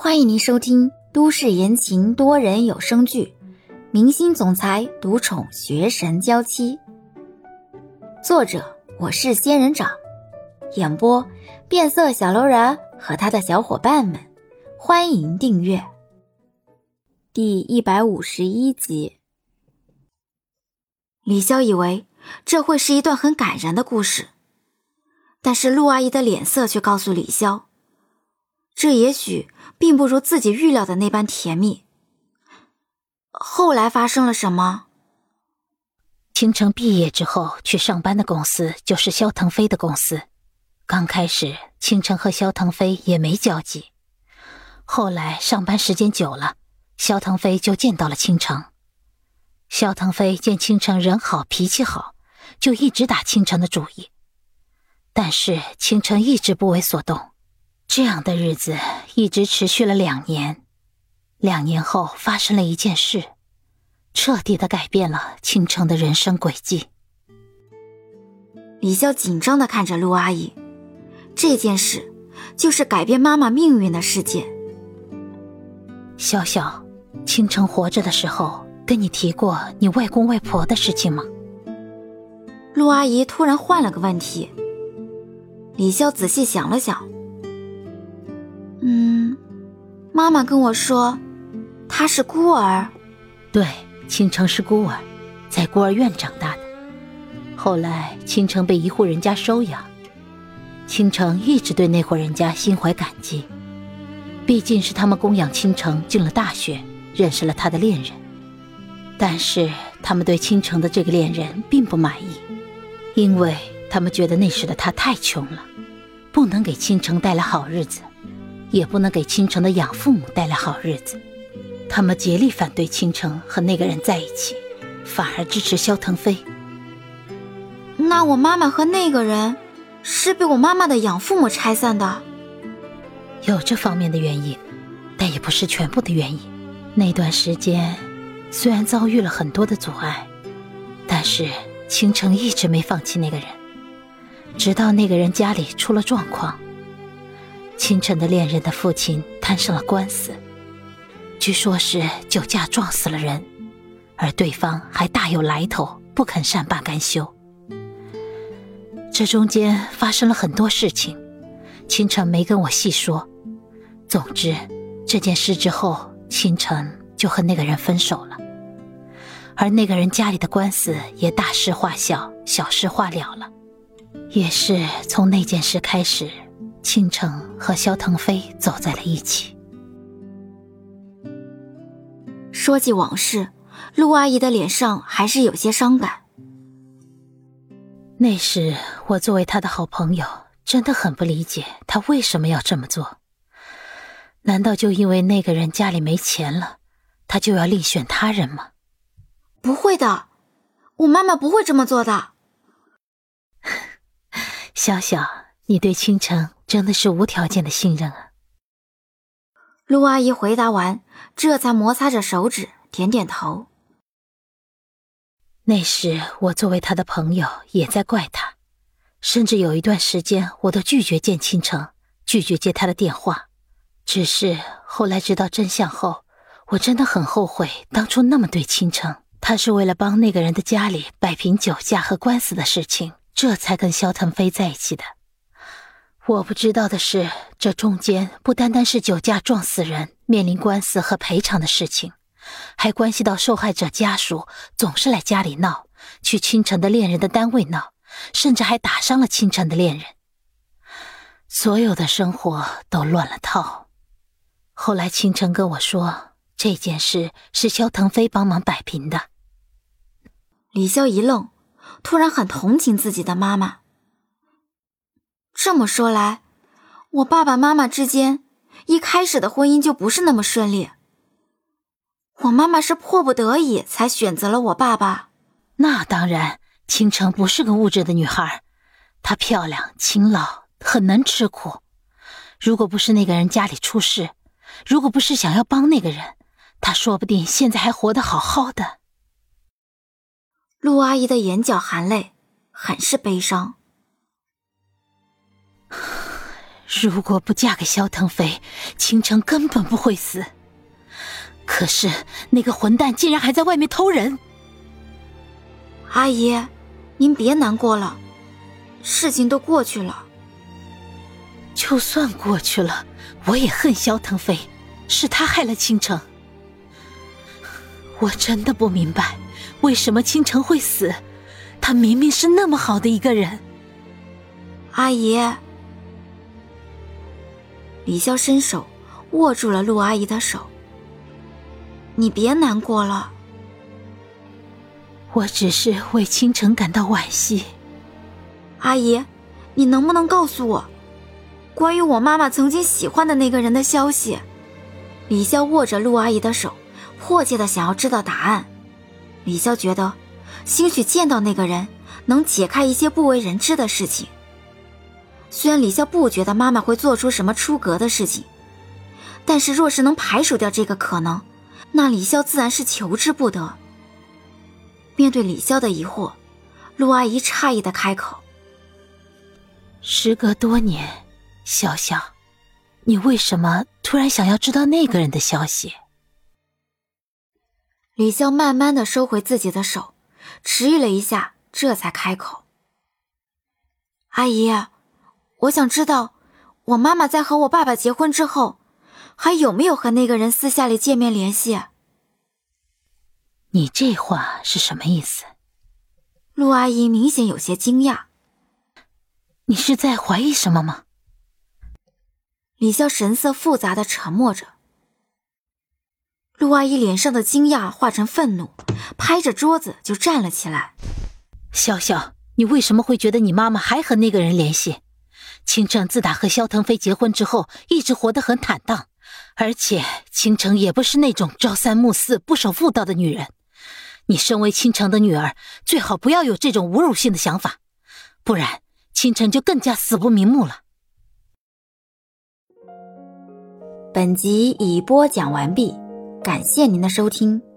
欢迎您收听都市言情多人有声剧《明星总裁独宠学神娇妻》，作者我是仙人掌，演播变色小楼人和他的小伙伴们。欢迎订阅第一百五十一集。李潇以为这会是一段很感人的故事，但是陆阿姨的脸色却告诉李潇。这也许并不如自己预料的那般甜蜜。后来发生了什么？倾城毕业之后去上班的公司就是肖腾飞的公司。刚开始，倾城和肖腾飞也没交集。后来上班时间久了，肖腾飞就见到了倾城。肖腾飞见倾城人好脾气好，就一直打倾城的主意。但是倾城一直不为所动。这样的日子一直持续了两年，两年后发生了一件事，彻底的改变了倾城的人生轨迹。李潇紧张的看着陆阿姨，这件事就是改变妈妈命运的事件。潇潇，倾城活着的时候跟你提过你外公外婆的事情吗？陆阿姨突然换了个问题。李潇仔细想了想。妈妈跟我说，他是孤儿。对，倾城是孤儿，在孤儿院长大的。后来倾城被一户人家收养，倾城一直对那户人家心怀感激，毕竟是他们供养倾城进了大学，认识了他的恋人。但是他们对倾城的这个恋人并不满意，因为他们觉得那时的他太穷了，不能给倾城带来好日子。也不能给倾城的养父母带来好日子，他们竭力反对倾城和那个人在一起，反而支持萧腾飞。那我妈妈和那个人是被我妈妈的养父母拆散的？有这方面的原因，但也不是全部的原因。那段时间虽然遭遇了很多的阻碍，但是倾城一直没放弃那个人，直到那个人家里出了状况。清晨的恋人的父亲摊上了官司，据说是酒驾撞死了人，而对方还大有来头，不肯善罢甘休。这中间发生了很多事情，清晨没跟我细说。总之，这件事之后，清晨就和那个人分手了，而那个人家里的官司也大事化小，小事化了了。也是从那件事开始。倾城和萧腾飞走在了一起。说起往事，陆阿姨的脸上还是有些伤感。那时我作为他的好朋友，真的很不理解他为什么要这么做。难道就因为那个人家里没钱了，他就要另选他人吗？不会的，我妈妈不会这么做的。小小，你对倾城。真的是无条件的信任啊！陆阿姨回答完，这才摩擦着手指，点点头。那时我作为他的朋友，也在怪他，甚至有一段时间，我都拒绝见倾城，拒绝接他的电话。只是后来知道真相后，我真的很后悔当初那么对倾城。他是为了帮那个人的家里摆平酒驾和官司的事情，这才跟萧腾飞在一起的。我不知道的是，这中间不单单是酒驾撞死人、面临官司和赔偿的事情，还关系到受害者家属总是来家里闹，去清晨的恋人的单位闹，甚至还打伤了清晨的恋人。所有的生活都乱了套。后来清晨跟我说，这件事是肖腾飞帮忙摆平的。李潇一愣，突然很同情自己的妈妈。这么说来，我爸爸妈妈之间一开始的婚姻就不是那么顺利。我妈妈是迫不得已才选择了我爸爸。那当然，倾城不是个物质的女孩，她漂亮、勤劳，很能吃苦。如果不是那个人家里出事，如果不是想要帮那个人，她说不定现在还活得好好的。陆阿姨的眼角含泪，很是悲伤。如果不嫁给萧腾飞，倾城根本不会死。可是那个混蛋竟然还在外面偷人。阿姨，您别难过了，事情都过去了。就算过去了，我也恨萧腾飞，是他害了倾城。我真的不明白，为什么倾城会死？他明明是那么好的一个人。阿姨，李潇伸手握住了陆阿姨的手。你别难过了，我只是为倾城感到惋惜。阿姨，你能不能告诉我，关于我妈妈曾经喜欢的那个人的消息？李潇握着陆阿姨的手，迫切的想要知道答案。李潇觉得，兴许见到那个人能解开一些不为人知的事情。虽然李潇不觉得妈妈会做出什么出格的事情，但是若是能排除掉这个可能。那李潇自然是求之不得。面对李潇的疑惑，陆阿姨诧异的开口：“时隔多年，潇潇，你为什么突然想要知道那个人的消息？”李潇慢慢的收回自己的手，迟疑了一下，这才开口：“阿姨，我想知道，我妈妈在和我爸爸结婚之后。”还有没有和那个人私下里见面联系？你这话是什么意思？陆阿姨明显有些惊讶。你是在怀疑什么吗？李潇神色复杂的沉默着。陆阿姨脸上的惊讶化成愤怒，拍着桌子就站了起来。潇潇，你为什么会觉得你妈妈还和那个人联系？倾城自打和萧腾飞结婚之后，一直活得很坦荡。而且，倾城也不是那种朝三暮四、不守妇道的女人。你身为倾城的女儿，最好不要有这种侮辱性的想法，不然倾城就更加死不瞑目了。本集已播讲完毕，感谢您的收听。